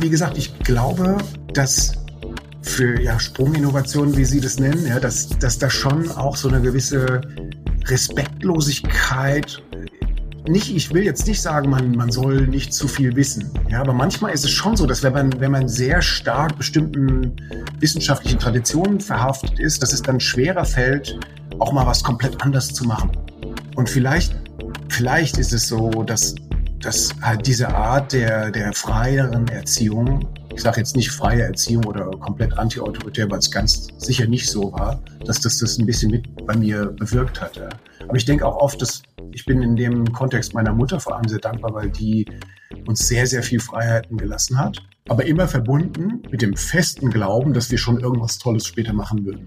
wie gesagt, ich glaube, dass für ja, Sprunginnovationen, wie Sie das nennen, ja, dass, dass da schon auch so eine gewisse Respektlosigkeit nicht, ich will jetzt nicht sagen, man, man soll nicht zu viel wissen. Ja, aber manchmal ist es schon so, dass wenn man, wenn man sehr stark bestimmten wissenschaftlichen Traditionen verhaftet ist, dass es dann schwerer fällt, auch mal was komplett anders zu machen. Und vielleicht, vielleicht ist es so, dass, dass halt diese Art der, der freieren Erziehung, ich sage jetzt nicht freie Erziehung oder komplett anti-autoritär, weil es ganz sicher nicht so war, dass das das ein bisschen mit bei mir bewirkt hat. Ja. Aber ich denke auch oft, dass ich bin in dem Kontext meiner Mutter vor allem sehr dankbar, weil die uns sehr, sehr viel Freiheiten gelassen hat, aber immer verbunden mit dem festen Glauben, dass wir schon irgendwas Tolles später machen würden.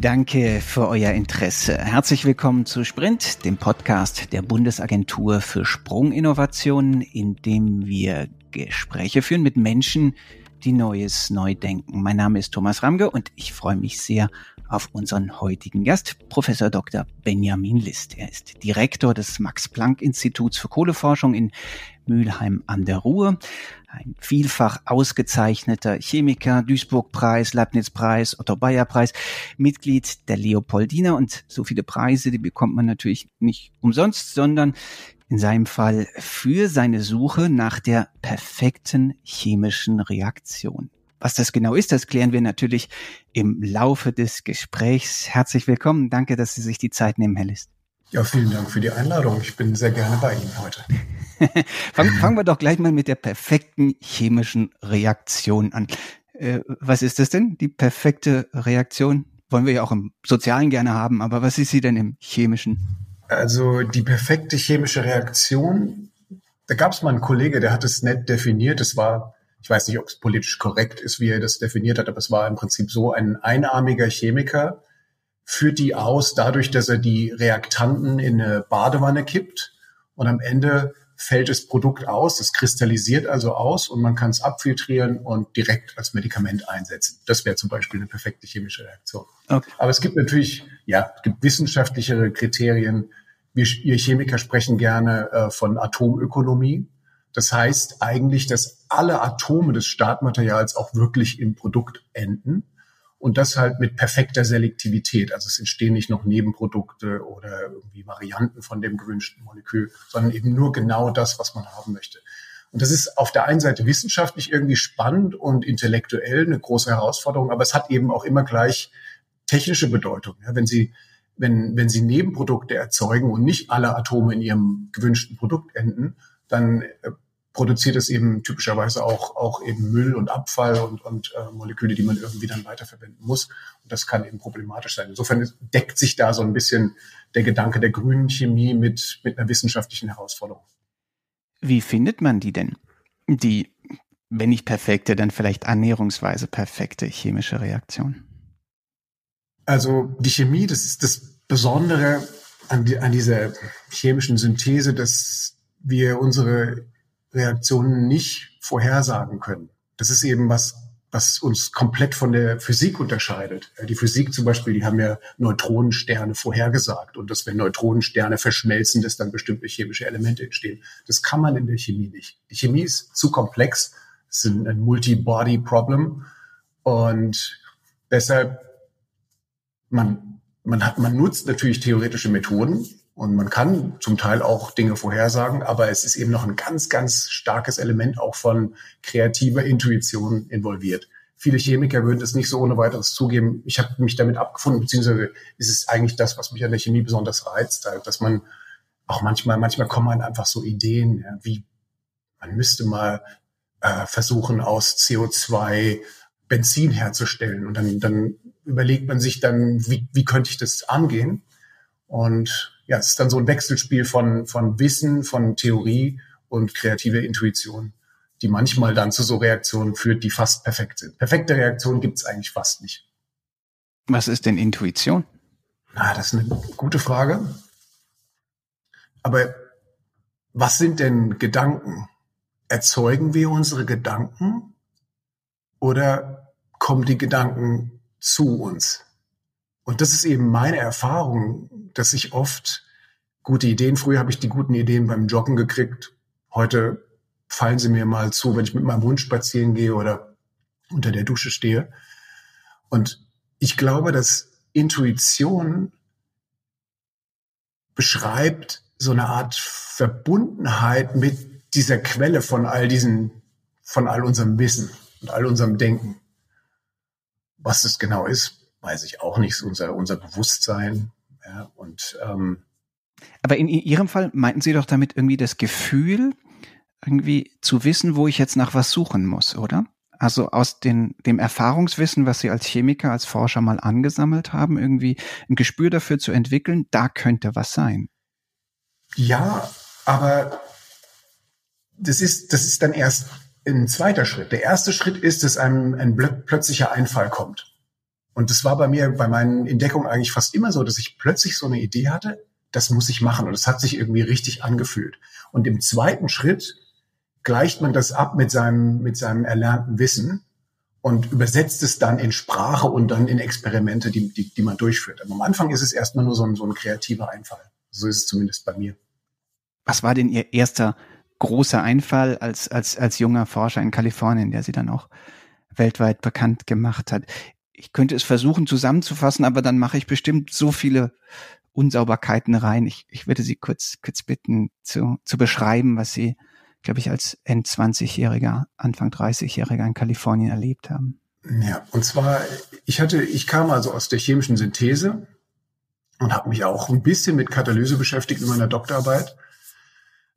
Danke für euer Interesse. Herzlich willkommen zu Sprint, dem Podcast der Bundesagentur für Sprunginnovationen, in dem wir Gespräche führen mit Menschen, die Neues neu denken. Mein Name ist Thomas Ramge und ich freue mich sehr auf unseren heutigen Gast, Professor Dr. Benjamin List. Er ist Direktor des Max-Planck-Instituts für Kohleforschung in Mülheim an der Ruhr, ein vielfach ausgezeichneter Chemiker, Duisburg-Preis, Leibniz-Preis, Otto-Bayer-Preis, Mitglied der Leopoldina und so viele Preise, die bekommt man natürlich nicht umsonst, sondern in seinem Fall für seine Suche nach der perfekten chemischen Reaktion. Was das genau ist, das klären wir natürlich im Laufe des Gesprächs. Herzlich willkommen. Danke, dass Sie sich die Zeit nehmen, Herr List. Ja, vielen Dank für die Einladung. Ich bin sehr gerne bei Ihnen heute. fangen, fangen wir doch gleich mal mit der perfekten chemischen Reaktion an. Äh, was ist das denn, die perfekte Reaktion? Wollen wir ja auch im Sozialen gerne haben, aber was ist sie denn im Chemischen? Also die perfekte chemische Reaktion, da gab es mal einen Kollege, der hat es nett definiert. Es war, ich weiß nicht, ob es politisch korrekt ist, wie er das definiert hat, aber es war im Prinzip so, ein einarmiger Chemiker führt die aus dadurch, dass er die Reaktanten in eine Badewanne kippt und am Ende fällt das Produkt aus, das kristallisiert also aus und man kann es abfiltrieren und direkt als Medikament einsetzen. Das wäre zum Beispiel eine perfekte chemische Reaktion. Okay. Aber es gibt natürlich, ja, es gibt wissenschaftlichere Kriterien. Wir, wir Chemiker sprechen gerne äh, von Atomökonomie. Das heißt eigentlich, dass alle Atome des Startmaterials auch wirklich im Produkt enden und das halt mit perfekter Selektivität. Also es entstehen nicht noch Nebenprodukte oder irgendwie Varianten von dem gewünschten Molekül, sondern eben nur genau das, was man haben möchte. Und das ist auf der einen Seite wissenschaftlich irgendwie spannend und intellektuell eine große Herausforderung, aber es hat eben auch immer gleich technische Bedeutung. Ja, wenn Sie wenn, wenn Sie Nebenprodukte erzeugen und nicht alle Atome in Ihrem gewünschten Produkt enden, dann äh, produziert es eben typischerweise auch, auch eben Müll und Abfall und, und äh, Moleküle, die man irgendwie dann weiterverwenden muss. Und das kann eben problematisch sein. Insofern deckt sich da so ein bisschen der Gedanke der grünen Chemie mit, mit einer wissenschaftlichen Herausforderung. Wie findet man die denn? Die, wenn nicht perfekte, dann vielleicht annäherungsweise perfekte chemische Reaktion? Also die Chemie, das ist das Besondere an, die, an dieser chemischen Synthese, dass wir unsere Reaktionen nicht vorhersagen können. Das ist eben was, was uns komplett von der Physik unterscheidet. Die Physik zum Beispiel, die haben ja Neutronensterne vorhergesagt und dass wenn Neutronensterne verschmelzen, dass dann bestimmte chemische Elemente entstehen. Das kann man in der Chemie nicht. Die Chemie ist zu komplex. Es ist ein Multi-Body-Problem und deshalb man man hat man nutzt natürlich theoretische Methoden, und man kann zum Teil auch Dinge vorhersagen, aber es ist eben noch ein ganz, ganz starkes Element auch von kreativer Intuition involviert. Viele Chemiker würden das nicht so ohne weiteres zugeben. Ich habe mich damit abgefunden, beziehungsweise ist es eigentlich das, was mich an der Chemie besonders reizt, halt, dass man auch manchmal, manchmal kommen man einfach so Ideen, wie man müsste mal äh, versuchen, aus CO2 Benzin herzustellen. Und dann, dann überlegt man sich dann, wie, wie könnte ich das angehen? Und ja, es ist dann so ein Wechselspiel von, von Wissen, von Theorie und kreativer Intuition, die manchmal dann zu so Reaktionen führt, die fast perfekt sind. Perfekte Reaktionen gibt es eigentlich fast nicht. Was ist denn Intuition? Ah, das ist eine gute Frage. Aber was sind denn Gedanken? Erzeugen wir unsere Gedanken oder kommen die Gedanken zu uns? Und das ist eben meine Erfahrung, dass ich oft gute Ideen. Früher habe ich die guten Ideen beim Joggen gekriegt. Heute fallen sie mir mal zu, wenn ich mit meinem Hund spazieren gehe oder unter der Dusche stehe. Und ich glaube, dass Intuition beschreibt so eine Art Verbundenheit mit dieser Quelle von all diesen, von all unserem Wissen und all unserem Denken. Was es genau ist, weiß ich auch nicht. Unser, unser Bewusstsein. Ja, und, ähm, Aber in Ihrem Fall meinten Sie doch damit irgendwie das Gefühl, irgendwie zu wissen, wo ich jetzt nach was suchen muss, oder? Also aus den, dem Erfahrungswissen, was Sie als Chemiker, als Forscher mal angesammelt haben, irgendwie ein Gespür dafür zu entwickeln, da könnte was sein. Ja, aber das ist, das ist dann erst ein zweiter Schritt. Der erste Schritt ist, dass einem ein plötzlicher Einfall kommt. Und das war bei mir, bei meinen Entdeckungen eigentlich fast immer so, dass ich plötzlich so eine Idee hatte, das muss ich machen. Und es hat sich irgendwie richtig angefühlt. Und im zweiten Schritt gleicht man das ab mit seinem, mit seinem erlernten Wissen und übersetzt es dann in Sprache und dann in Experimente, die, die, die man durchführt. Aber am Anfang ist es erstmal nur so ein, so ein kreativer Einfall. So ist es zumindest bei mir. Was war denn Ihr erster großer Einfall als, als, als junger Forscher in Kalifornien, der Sie dann auch weltweit bekannt gemacht hat? Ich könnte es versuchen zusammenzufassen, aber dann mache ich bestimmt so viele Unsauberkeiten rein. Ich, ich würde Sie kurz, kurz bitten zu, zu beschreiben, was Sie glaube ich, als End-20-Jähriger, Anfang 30-Jähriger in Kalifornien erlebt haben. Ja, und zwar, ich hatte, ich kam also aus der chemischen Synthese und habe mich auch ein bisschen mit Katalyse beschäftigt in meiner Doktorarbeit.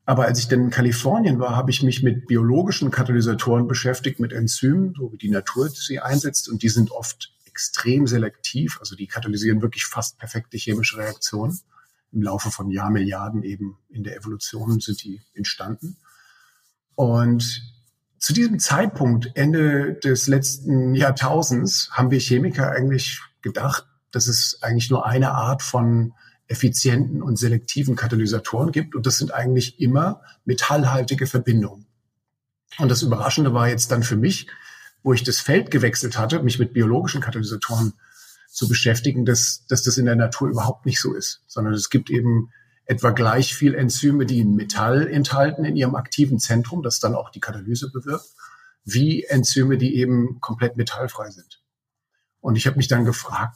Aber als ich dann in Kalifornien war, habe ich mich mit biologischen Katalysatoren beschäftigt, mit Enzymen, so wie die Natur sie einsetzt. Und die sind oft extrem selektiv. Also die katalysieren wirklich fast perfekte chemische Reaktionen. Im Laufe von Jahrmilliarden eben in der Evolution sind die entstanden. Und zu diesem Zeitpunkt, Ende des letzten Jahrtausends, haben wir Chemiker eigentlich gedacht, dass es eigentlich nur eine Art von effizienten und selektiven Katalysatoren gibt. Und das sind eigentlich immer metallhaltige Verbindungen. Und das Überraschende war jetzt dann für mich, wo ich das Feld gewechselt hatte, mich mit biologischen Katalysatoren zu beschäftigen, dass, dass das in der Natur überhaupt nicht so ist, sondern es gibt eben etwa gleich viel Enzyme, die Metall enthalten in ihrem aktiven Zentrum, das dann auch die Katalyse bewirkt, wie Enzyme, die eben komplett metallfrei sind. Und ich habe mich dann gefragt,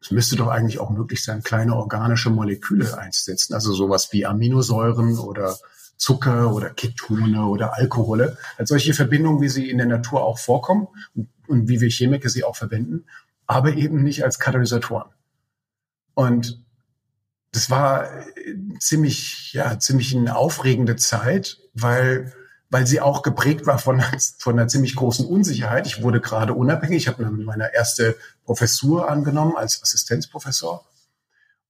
es müsste doch eigentlich auch möglich sein, kleine organische Moleküle einzusetzen, also sowas wie Aminosäuren oder Zucker oder Ketone oder Alkohole, als solche Verbindungen, wie sie in der Natur auch vorkommen und, und wie wir Chemiker sie auch verwenden, aber eben nicht als Katalysatoren. Und das war äh, ziemlich, ja, ziemlich eine aufregende Zeit, weil, weil sie auch geprägt war von, von einer ziemlich großen Unsicherheit. Ich wurde gerade unabhängig. Ich habe meine erste Professur angenommen als Assistenzprofessor.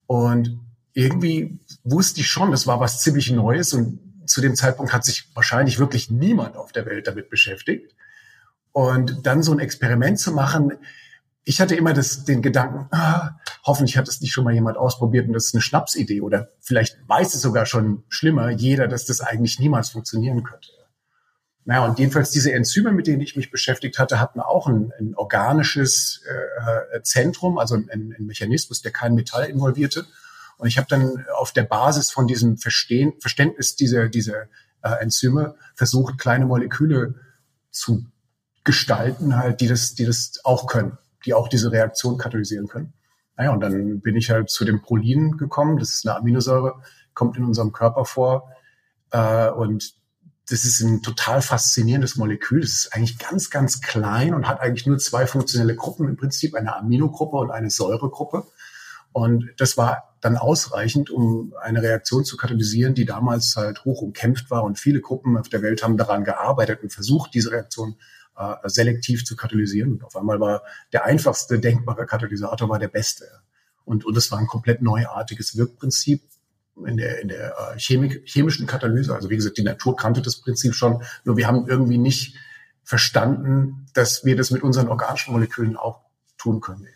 Und irgendwie wusste ich schon, das war was ziemlich Neues und zu dem Zeitpunkt hat sich wahrscheinlich wirklich niemand auf der Welt damit beschäftigt. Und dann so ein Experiment zu machen, ich hatte immer das, den Gedanken, ah, hoffentlich hat es nicht schon mal jemand ausprobiert und das ist eine Schnapsidee oder vielleicht weiß es sogar schon schlimmer, jeder, dass das eigentlich niemals funktionieren könnte. Naja, und jedenfalls diese Enzyme, mit denen ich mich beschäftigt hatte, hatten auch ein, ein organisches äh, Zentrum, also ein, ein Mechanismus, der kein Metall involvierte. Und ich habe dann auf der Basis von diesem Verstehen, Verständnis dieser, dieser äh, Enzyme versucht, kleine Moleküle zu gestalten, halt, die das, die das auch können die auch diese Reaktion katalysieren können. Naja, und dann bin ich halt zu dem Prolin gekommen. Das ist eine Aminosäure, kommt in unserem Körper vor. Äh, und das ist ein total faszinierendes Molekül. Das ist eigentlich ganz, ganz klein und hat eigentlich nur zwei funktionelle Gruppen im Prinzip, eine Aminogruppe und eine Säuregruppe. Und das war dann ausreichend, um eine Reaktion zu katalysieren, die damals halt hoch umkämpft war. Und viele Gruppen auf der Welt haben daran gearbeitet und versucht, diese Reaktion äh, selektiv zu katalysieren. Und auf einmal war der einfachste denkbare Katalysator war der beste. Und, und es war ein komplett neuartiges Wirkprinzip in der, in der äh, Chemik, chemischen Katalyse. Also wie gesagt, die Natur kannte das Prinzip schon, nur wir haben irgendwie nicht verstanden, dass wir das mit unseren organischen Molekülen auch tun können.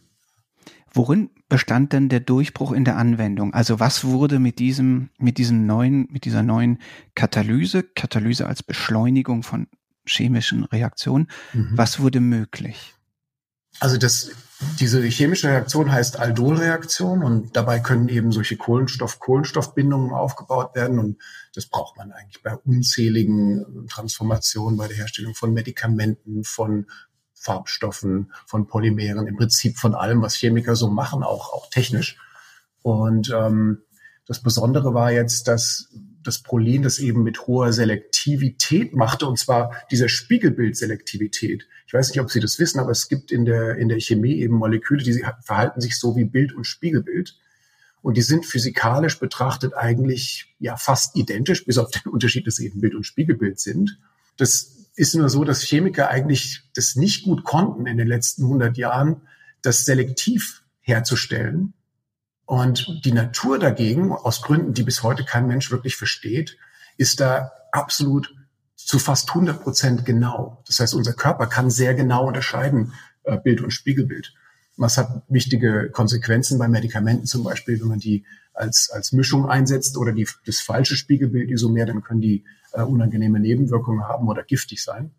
Worin bestand denn der Durchbruch in der Anwendung? Also was wurde mit diesem, mit diesem neuen, mit dieser neuen Katalyse, Katalyse als Beschleunigung von chemischen Reaktionen. Mhm. Was wurde möglich? Also das Diese chemische Reaktion heißt Aldolreaktion und dabei können eben solche Kohlenstoff-Kohlenstoffbindungen aufgebaut werden und das braucht man eigentlich bei unzähligen Transformationen, bei der Herstellung von Medikamenten, von Farbstoffen, von Polymeren, im Prinzip von allem, was Chemiker so machen, auch, auch technisch. Und ähm, das Besondere war jetzt, dass das Prolin das eben mit hoher Selektivität machte, und zwar dieser Spiegelbildselektivität. Ich weiß nicht, ob Sie das wissen, aber es gibt in der, in der Chemie eben Moleküle, die verhalten sich so wie Bild und Spiegelbild. Und die sind physikalisch betrachtet eigentlich ja fast identisch, bis auf den Unterschied, dass sie eben Bild und Spiegelbild sind. Das ist nur so, dass Chemiker eigentlich das nicht gut konnten in den letzten 100 Jahren, das selektiv herzustellen. Und die Natur dagegen, aus Gründen, die bis heute kein Mensch wirklich versteht, ist da absolut zu fast 100 Prozent genau. Das heißt, unser Körper kann sehr genau unterscheiden, äh, Bild und Spiegelbild. Was hat wichtige Konsequenzen bei Medikamenten zum Beispiel, wenn man die als, als Mischung einsetzt oder die, das falsche Spiegelbild Isomer, dann können die äh, unangenehme Nebenwirkungen haben oder giftig sein.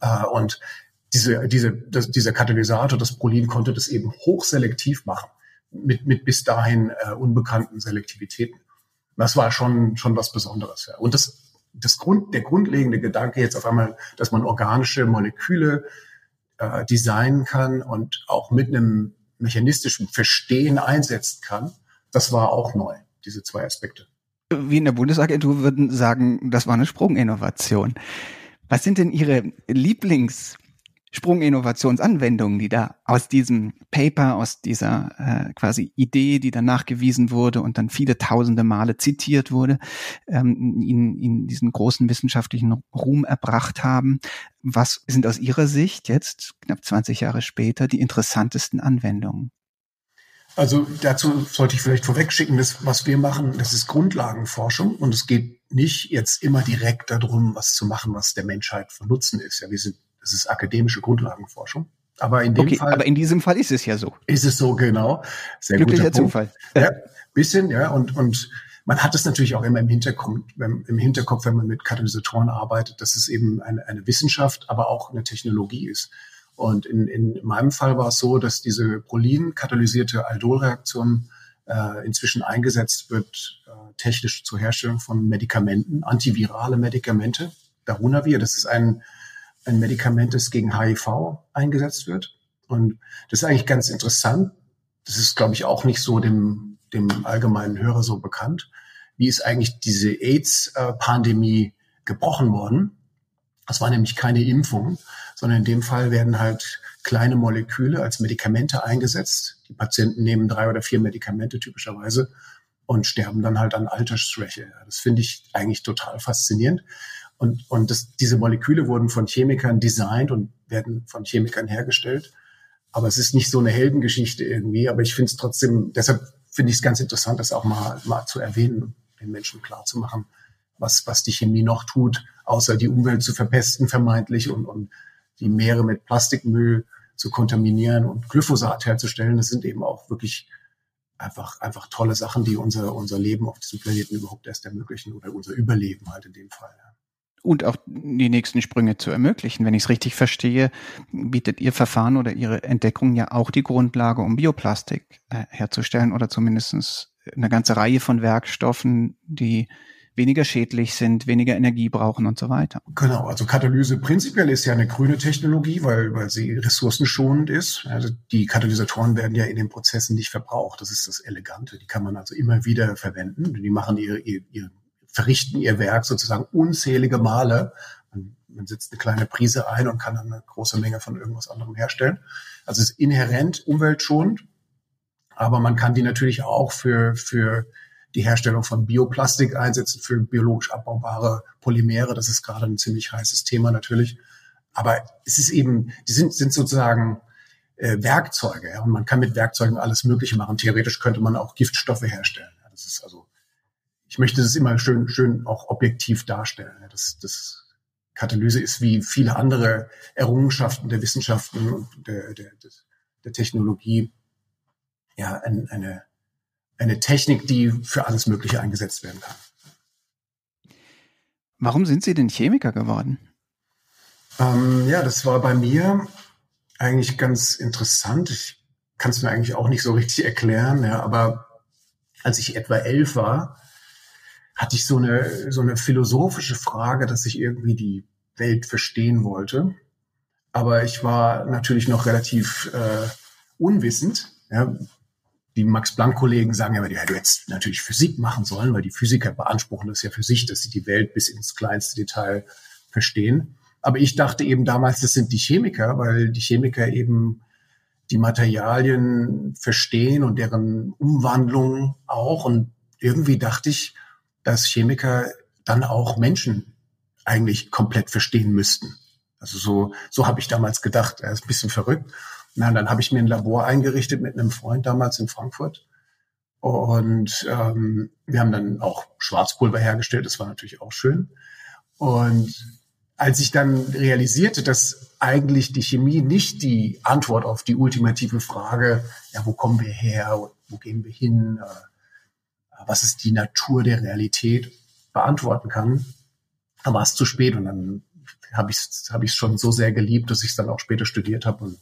Äh, und diese, diese, das, dieser Katalysator, das Prolin, konnte das eben hochselektiv machen mit, mit bis dahin äh, unbekannten Selektivitäten. Das war schon, schon was Besonderes. Ja. Und das, das Grund, der grundlegende Gedanke jetzt auf einmal, dass man organische Moleküle äh, designen kann und auch mit einem mechanistischen Verstehen einsetzen kann, das war auch neu, diese zwei Aspekte. Wie in der Bundesagentur würden sagen, das war eine Sprunginnovation. Was sind denn Ihre Lieblings Sprunginnovationsanwendungen, die da aus diesem Paper, aus dieser äh, quasi Idee, die dann nachgewiesen wurde und dann viele tausende Male zitiert wurde, ähm, in, in diesen großen wissenschaftlichen Ruhm erbracht haben. Was sind aus Ihrer Sicht jetzt, knapp 20 Jahre später, die interessantesten Anwendungen? Also dazu sollte ich vielleicht vorwegschicken, dass was wir machen, das ist Grundlagenforschung und es geht nicht jetzt immer direkt darum, was zu machen, was der Menschheit von Nutzen ist. Ja, wir sind das ist akademische Grundlagenforschung. Aber in dem okay, Fall. Aber in diesem Fall ist es ja so. Ist es so, genau. Sehr Glücklicher Zufall. Ja, bisschen, ja. Und, und man hat es natürlich auch immer im Hinterkopf, wenn, im Hinterkopf, wenn man mit Katalysatoren arbeitet, dass es eben eine, eine Wissenschaft, aber auch eine Technologie ist. Und in, in meinem Fall war es so, dass diese Prolin-katalysierte Aldolreaktion äh, inzwischen eingesetzt wird, äh, technisch zur Herstellung von Medikamenten, antivirale Medikamente. Darunavir, das ist ein ein Medikament, das gegen HIV eingesetzt wird. Und das ist eigentlich ganz interessant. Das ist, glaube ich, auch nicht so dem, dem allgemeinen Hörer so bekannt. Wie ist eigentlich diese AIDS-Pandemie gebrochen worden? Das war nämlich keine Impfung, sondern in dem Fall werden halt kleine Moleküle als Medikamente eingesetzt. Die Patienten nehmen drei oder vier Medikamente typischerweise und sterben dann halt an Altersschwäche. Das finde ich eigentlich total faszinierend. Und, und das, diese Moleküle wurden von Chemikern designt und werden von Chemikern hergestellt. Aber es ist nicht so eine Heldengeschichte irgendwie. Aber ich finde es trotzdem, deshalb finde ich es ganz interessant, das auch mal, mal zu erwähnen, den Menschen klar zu machen, was, was die Chemie noch tut, außer die Umwelt zu verpesten vermeintlich und, und die Meere mit Plastikmüll zu kontaminieren und Glyphosat herzustellen. Das sind eben auch wirklich einfach, einfach tolle Sachen, die unser, unser Leben auf diesem Planeten überhaupt erst ermöglichen oder unser Überleben halt in dem Fall. Ja und auch die nächsten Sprünge zu ermöglichen. Wenn ich es richtig verstehe, bietet Ihr Verfahren oder Ihre Entdeckung ja auch die Grundlage, um Bioplastik äh, herzustellen oder zumindest eine ganze Reihe von Werkstoffen, die weniger schädlich sind, weniger Energie brauchen und so weiter. Genau, also Katalyse prinzipiell ist ja eine grüne Technologie, weil, weil sie ressourcenschonend ist. Also die Katalysatoren werden ja in den Prozessen nicht verbraucht. Das ist das Elegante. Die kann man also immer wieder verwenden. Die machen ihre, ihre, verrichten ihr Werk sozusagen unzählige Male. Man, man setzt eine kleine Prise ein und kann dann eine große Menge von irgendwas anderem herstellen. Also es ist inhärent umweltschonend, aber man kann die natürlich auch für, für die Herstellung von Bioplastik einsetzen, für biologisch abbaubare Polymere. Das ist gerade ein ziemlich heißes Thema natürlich. Aber es ist eben, die sind, sind sozusagen äh, Werkzeuge. Ja? Und man kann mit Werkzeugen alles Mögliche machen. Theoretisch könnte man auch Giftstoffe herstellen. Ja? Das ist also ich möchte das immer schön, schön auch objektiv darstellen. Das, das Katalyse ist wie viele andere Errungenschaften der Wissenschaften und der, der, der Technologie ja eine, eine Technik, die für alles Mögliche eingesetzt werden kann. Warum sind Sie denn Chemiker geworden? Ähm, ja, das war bei mir eigentlich ganz interessant. Ich kann es mir eigentlich auch nicht so richtig erklären, ja, aber als ich etwa elf war, hatte ich so eine, so eine philosophische Frage, dass ich irgendwie die Welt verstehen wollte. Aber ich war natürlich noch relativ äh, unwissend. Ja. Die Max-Planck-Kollegen sagen ja, ja, du hättest natürlich Physik machen sollen, weil die Physiker beanspruchen das ja für sich, dass sie die Welt bis ins kleinste Detail verstehen. Aber ich dachte eben damals, das sind die Chemiker, weil die Chemiker eben die Materialien verstehen und deren Umwandlung auch. Und irgendwie dachte ich, dass Chemiker dann auch Menschen eigentlich komplett verstehen müssten. Also so, so habe ich damals gedacht. Er ist ein bisschen verrückt. Na, dann habe ich mir ein Labor eingerichtet mit einem Freund damals in Frankfurt. Und ähm, wir haben dann auch Schwarzpulver hergestellt. Das war natürlich auch schön. Und als ich dann realisierte, dass eigentlich die Chemie nicht die Antwort auf die ultimative Frage, ja, wo kommen wir her, wo gehen wir hin, äh, was ist die Natur der Realität, beantworten kann, dann war es zu spät und dann habe ich es hab schon so sehr geliebt, dass ich es dann auch später studiert habe und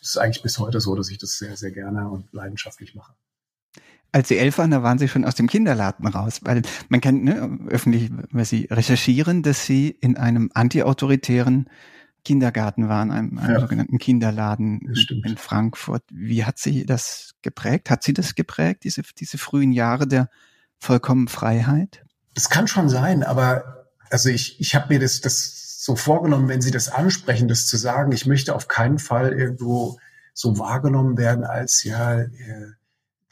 es ist eigentlich bis heute so, dass ich das sehr, sehr gerne und leidenschaftlich mache. Als Sie elf waren, da waren Sie schon aus dem Kinderladen raus, weil man kann ne, öffentlich, wenn Sie recherchieren, dass Sie in einem antiautoritären Kindergarten waren, einem, einem ja. sogenannten Kinderladen in Frankfurt. Wie hat Sie das geprägt? Hat Sie das geprägt, diese, diese frühen Jahre der vollkommen Freiheit? Das kann schon sein, aber also ich, ich habe mir das, das so vorgenommen, wenn Sie das ansprechen, das zu sagen, ich möchte auf keinen Fall irgendwo so wahrgenommen werden als ja,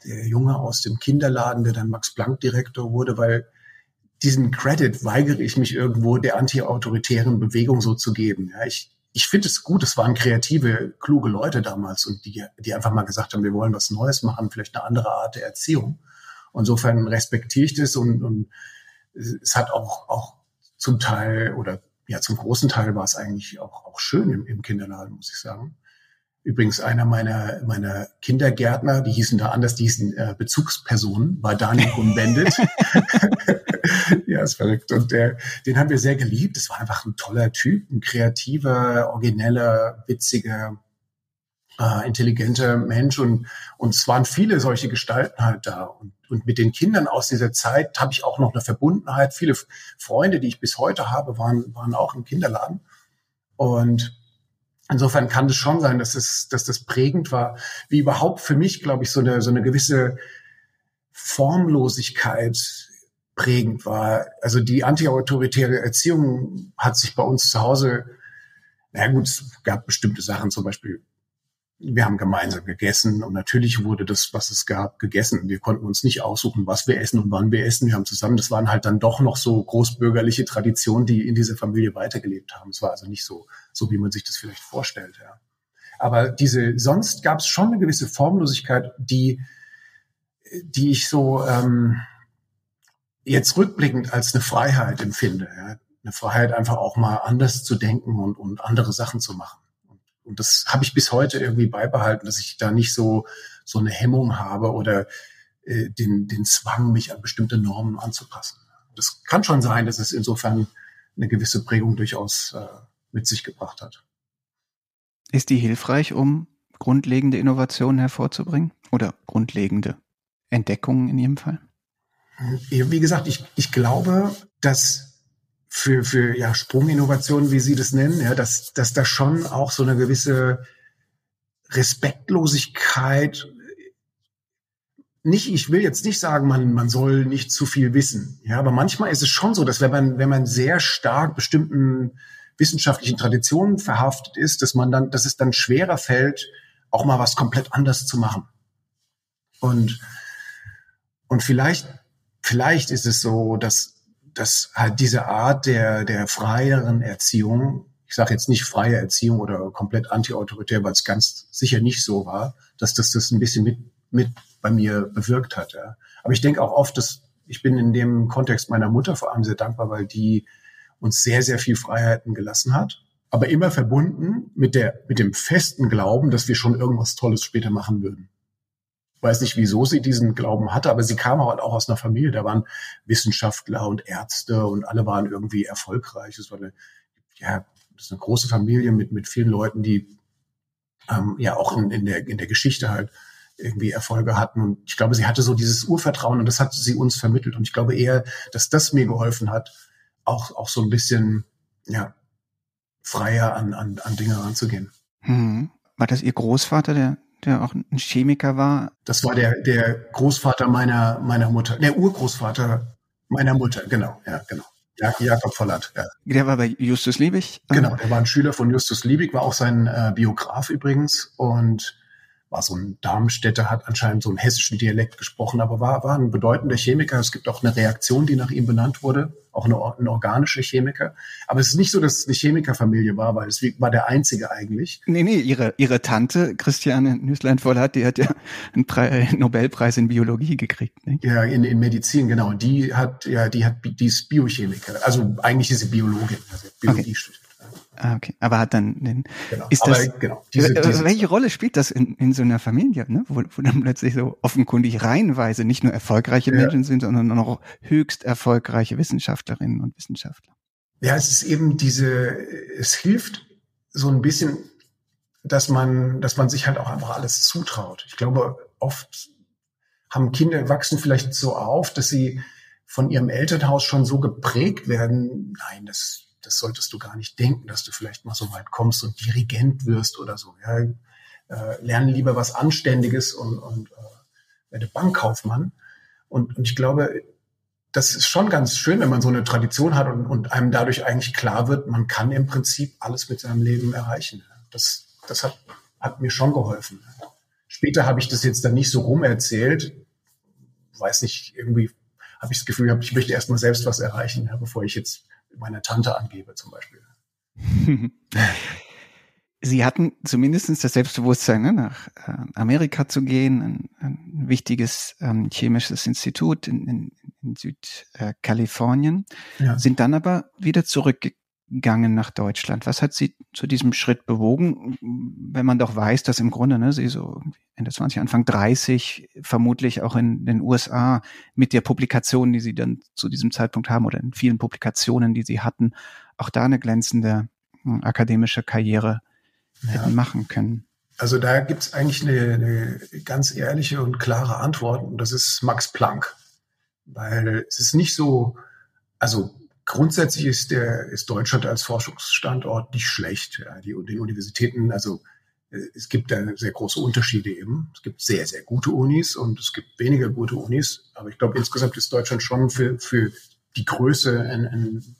der Junge aus dem Kinderladen, der dann Max-Planck-Direktor wurde, weil diesen Credit weigere ich mich irgendwo der anti-autoritären Bewegung so zu geben. Ja, ich, ich finde es gut, es waren kreative, kluge Leute damals und die, die einfach mal gesagt haben, wir wollen was Neues machen, vielleicht eine andere Art der Erziehung. Insofern respektiere ich das und, und es hat auch, auch zum Teil oder ja, zum großen Teil war es eigentlich auch, auch schön im, im Kinderladen, muss ich sagen. Übrigens einer meiner, meiner Kindergärtner, die hießen da anders, die hießen äh, Bezugspersonen, war Daniel Kuhn-Bendit. ja, ist verrückt. Und der, den haben wir sehr geliebt. Das war einfach ein toller Typ, ein kreativer, origineller, witziger, äh, intelligenter Mensch. Und, und es waren viele solche Gestalten halt da. Und, und mit den Kindern aus dieser Zeit habe ich auch noch eine Verbundenheit. Viele Freunde, die ich bis heute habe, waren, waren auch im Kinderladen. Und Insofern kann es schon sein, dass es, dass das prägend war, wie überhaupt für mich, glaube ich, so eine, so eine gewisse Formlosigkeit prägend war. Also die antiautoritäre Erziehung hat sich bei uns zu Hause, na gut, es gab bestimmte Sachen, zum Beispiel wir haben gemeinsam gegessen und natürlich wurde das, was es gab, gegessen. Wir konnten uns nicht aussuchen, was wir essen und wann wir essen. Wir haben zusammen, das waren halt dann doch noch so großbürgerliche Traditionen, die in dieser Familie weitergelebt haben. Es war also nicht so, so wie man sich das vielleicht vorstellt. Ja. Aber diese, sonst gab es schon eine gewisse Formlosigkeit, die, die ich so ähm, jetzt rückblickend als eine Freiheit empfinde. Ja. Eine Freiheit, einfach auch mal anders zu denken und, und andere Sachen zu machen. Und das habe ich bis heute irgendwie beibehalten, dass ich da nicht so, so eine Hemmung habe oder äh, den, den Zwang, mich an bestimmte Normen anzupassen. Das kann schon sein, dass es insofern eine gewisse Prägung durchaus äh, mit sich gebracht hat. Ist die hilfreich, um grundlegende Innovationen hervorzubringen oder grundlegende Entdeckungen in jedem Fall? Wie gesagt, ich, ich glaube, dass für, für ja, Sprunginnovationen, wie Sie das nennen, ja, dass, dass da schon auch so eine gewisse Respektlosigkeit nicht, ich will jetzt nicht sagen, man, man soll nicht zu viel wissen. Ja, aber manchmal ist es schon so, dass wenn man, wenn man sehr stark bestimmten wissenschaftlichen Traditionen verhaftet ist, dass man dann, dass es dann schwerer fällt, auch mal was komplett anders zu machen. Und, und vielleicht, vielleicht ist es so, dass dass halt diese Art der, der freieren Erziehung, ich sage jetzt nicht freie Erziehung oder komplett antiautoritär, weil es ganz sicher nicht so war, dass das das ein bisschen mit, mit bei mir bewirkt hat. Ja. Aber ich denke auch oft, dass ich bin in dem Kontext meiner Mutter vor allem sehr dankbar, weil die uns sehr, sehr viel Freiheiten gelassen hat, aber immer verbunden mit der, mit dem festen Glauben, dass wir schon irgendwas Tolles später machen würden weiß nicht, wieso sie diesen Glauben hatte, aber sie kam halt auch aus einer Familie, da waren Wissenschaftler und Ärzte und alle waren irgendwie erfolgreich. Es war eine, ja, das ist eine große Familie mit, mit vielen Leuten, die ähm, ja auch in, in, der, in der Geschichte halt irgendwie Erfolge hatten. Und ich glaube, sie hatte so dieses Urvertrauen und das hat sie uns vermittelt. Und ich glaube eher, dass das mir geholfen hat, auch, auch so ein bisschen, ja, freier an, an, an Dinge ranzugehen. Hm. War das Ihr Großvater, der, der auch ein Chemiker war? Das war der, der Großvater meiner, meiner Mutter, der Urgroßvater meiner Mutter, genau, ja, genau. Ja, Jakob Volland, ja. Der war bei Justus Liebig? Genau, der war ein Schüler von Justus Liebig, war auch sein äh, Biograf übrigens und war so ein Darmstädter, hat anscheinend so einen hessischen Dialekt gesprochen, aber war, war ein bedeutender Chemiker. Es gibt auch eine Reaktion, die nach ihm benannt wurde, auch eine, ein organischer Chemiker. Aber es ist nicht so, dass es eine Chemikerfamilie war, weil es war der einzige eigentlich. Nee, nee, ihre, ihre Tante, Christiane Nüßlein-Vollat, die hat ja einen Pre Nobelpreis in Biologie gekriegt. Nicht? Ja, in, in Medizin, genau. Die hat, ja, die hat, die ist Biochemiker. Also eigentlich ist sie Biologin, also Biologie okay. studiert. Ah, okay. Aber hat dann den. Genau. Ist das, Aber, genau. Diese, diese, welche Rolle spielt das in, in so einer Familie, ne? wo, wo dann plötzlich so offenkundig reihenweise nicht nur erfolgreiche ja. Menschen sind, sondern auch höchst erfolgreiche Wissenschaftlerinnen und Wissenschaftler? Ja, es ist eben diese, es hilft so ein bisschen, dass man, dass man sich halt auch einfach alles zutraut. Ich glaube, oft haben Kinder wachsen vielleicht so auf, dass sie von ihrem Elternhaus schon so geprägt werden. Nein, das das solltest du gar nicht denken, dass du vielleicht mal so weit kommst und Dirigent wirst oder so. Ja, äh, lerne lieber was Anständiges und, und äh, werde Bankkaufmann. Und, und ich glaube, das ist schon ganz schön, wenn man so eine Tradition hat und, und einem dadurch eigentlich klar wird, man kann im Prinzip alles mit seinem Leben erreichen. Das, das hat, hat mir schon geholfen. Später habe ich das jetzt dann nicht so rum erzählt. Weiß nicht, irgendwie habe ich das Gefühl gehabt, ich möchte erst mal selbst was erreichen, bevor ich jetzt meiner Tante angebe zum Beispiel. Sie hatten zumindest das Selbstbewusstsein, ne, nach äh, Amerika zu gehen, ein, ein wichtiges ähm, chemisches Institut in, in, in Südkalifornien, ja. sind dann aber wieder zurückgegangen gegangen nach Deutschland? Was hat Sie zu diesem Schritt bewogen, wenn man doch weiß, dass im Grunde ne, Sie so Ende 20, Anfang 30 vermutlich auch in den USA mit der Publikation, die Sie dann zu diesem Zeitpunkt haben oder in vielen Publikationen, die Sie hatten, auch da eine glänzende hm, akademische Karriere ja. machen können? Also da gibt es eigentlich eine, eine ganz ehrliche und klare Antwort und das ist Max Planck. Weil es ist nicht so, also Grundsätzlich ist, der, ist Deutschland als Forschungsstandort nicht schlecht. Ja, die, die Universitäten, also äh, es gibt da sehr große Unterschiede eben. Es gibt sehr, sehr gute Unis und es gibt weniger gute Unis. Aber ich glaube, insgesamt ist Deutschland schon für, für die Größe ein, ein,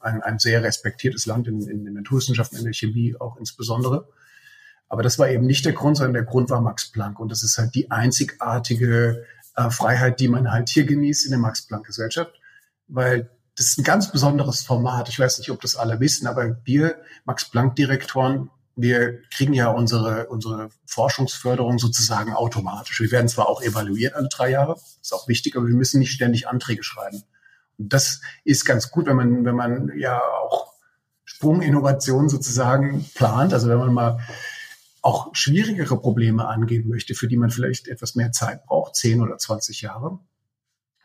ein, ein sehr respektiertes Land in, in den Naturwissenschaften, in der Chemie auch insbesondere. Aber das war eben nicht der Grund, sondern der Grund war Max Planck. Und das ist halt die einzigartige äh, Freiheit, die man halt hier genießt in der Max-Planck-Gesellschaft, weil das ist ein ganz besonderes Format. Ich weiß nicht, ob das alle wissen, aber wir, Max-Planck-Direktoren, wir kriegen ja unsere, unsere Forschungsförderung sozusagen automatisch. Wir werden zwar auch evaluiert alle drei Jahre, ist auch wichtig, aber wir müssen nicht ständig Anträge schreiben. Und das ist ganz gut, wenn man, wenn man ja auch Sprunginnovation sozusagen plant, also wenn man mal auch schwierigere Probleme angehen möchte, für die man vielleicht etwas mehr Zeit braucht, zehn oder zwanzig Jahre.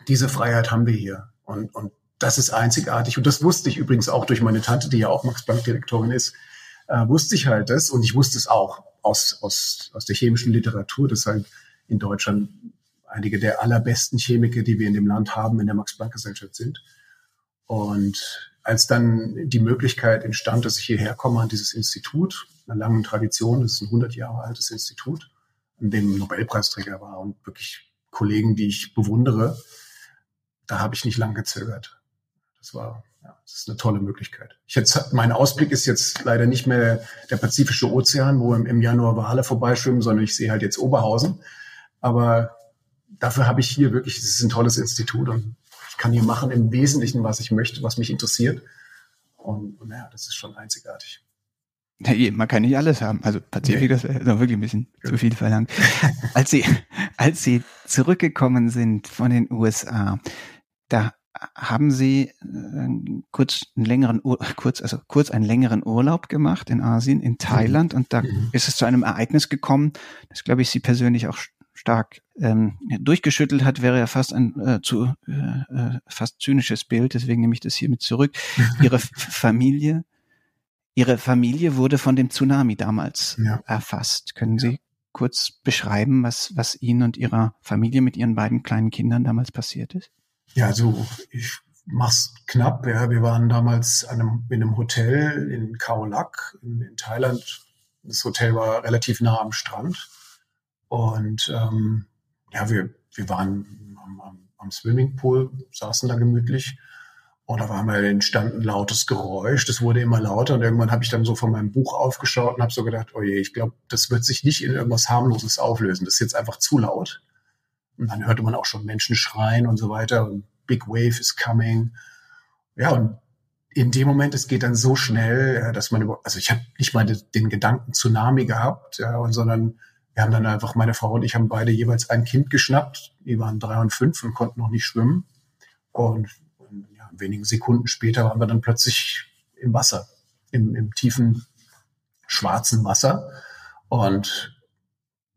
Diese Freiheit haben wir hier. Und, und das ist einzigartig. Und das wusste ich übrigens auch durch meine Tante, die ja auch Max-Planck-Direktorin ist, äh, wusste ich halt das. Und ich wusste es auch aus, aus, aus der chemischen Literatur, dass halt in Deutschland einige der allerbesten Chemiker, die wir in dem Land haben, in der Max-Planck-Gesellschaft sind. Und als dann die Möglichkeit entstand, dass ich hierher komme an dieses Institut, einer langen Tradition, das ist ein 100 Jahre altes Institut, an dem Nobelpreisträger war und wirklich Kollegen, die ich bewundere, da habe ich nicht lang gezögert das war, ja, das ist eine tolle Möglichkeit. Ich jetzt, mein Ausblick ist jetzt leider nicht mehr der Pazifische Ozean, wo im, im Januar Wale vorbeischwimmen, sondern ich sehe halt jetzt Oberhausen. Aber dafür habe ich hier wirklich, es ist ein tolles Institut und ich kann hier machen im Wesentlichen, was ich möchte, was mich interessiert. Und, und ja, das ist schon einzigartig. Ja, man kann nicht alles haben. Also Pazifik, das wäre wirklich ein bisschen ja. zu viel verlangt. als Sie, als Sie zurückgekommen sind von den USA, da haben Sie äh, kurz einen längeren Ur kurz also kurz einen längeren Urlaub gemacht in Asien, in Thailand und da mhm. ist es zu einem Ereignis gekommen, das glaube ich Sie persönlich auch stark ähm, durchgeschüttelt hat, wäre ja fast ein äh, zu äh, äh fast zynisches Bild, deswegen nehme ich das hier mit zurück. Ihre Familie Ihre Familie wurde von dem Tsunami damals ja. erfasst. Können Sie kurz beschreiben, was, was Ihnen und Ihrer Familie mit Ihren beiden kleinen Kindern damals passiert ist? Ja, also ich mach's knapp. Ja, wir waren damals an einem, in einem Hotel in Khao Lak in, in Thailand. Das Hotel war relativ nah am Strand. Und ähm, ja, wir, wir waren am, am, am Swimmingpool, saßen da gemütlich. Und da war mal entstand ein lautes Geräusch. Das wurde immer lauter. Und irgendwann habe ich dann so von meinem Buch aufgeschaut und habe so gedacht, oh je, ich glaube, das wird sich nicht in irgendwas harmloses auflösen. Das ist jetzt einfach zu laut. Und dann hörte man auch schon Menschen schreien und so weiter. Und Big Wave is coming. Ja, und in dem Moment, es geht dann so schnell, dass man also ich habe nicht mal den Gedanken Tsunami gehabt, ja, und, sondern wir haben dann einfach, meine Frau und ich haben beide jeweils ein Kind geschnappt. Die waren drei und fünf und konnten noch nicht schwimmen. Und ja, wenigen Sekunden später waren wir dann plötzlich im Wasser, im, im tiefen schwarzen Wasser. Und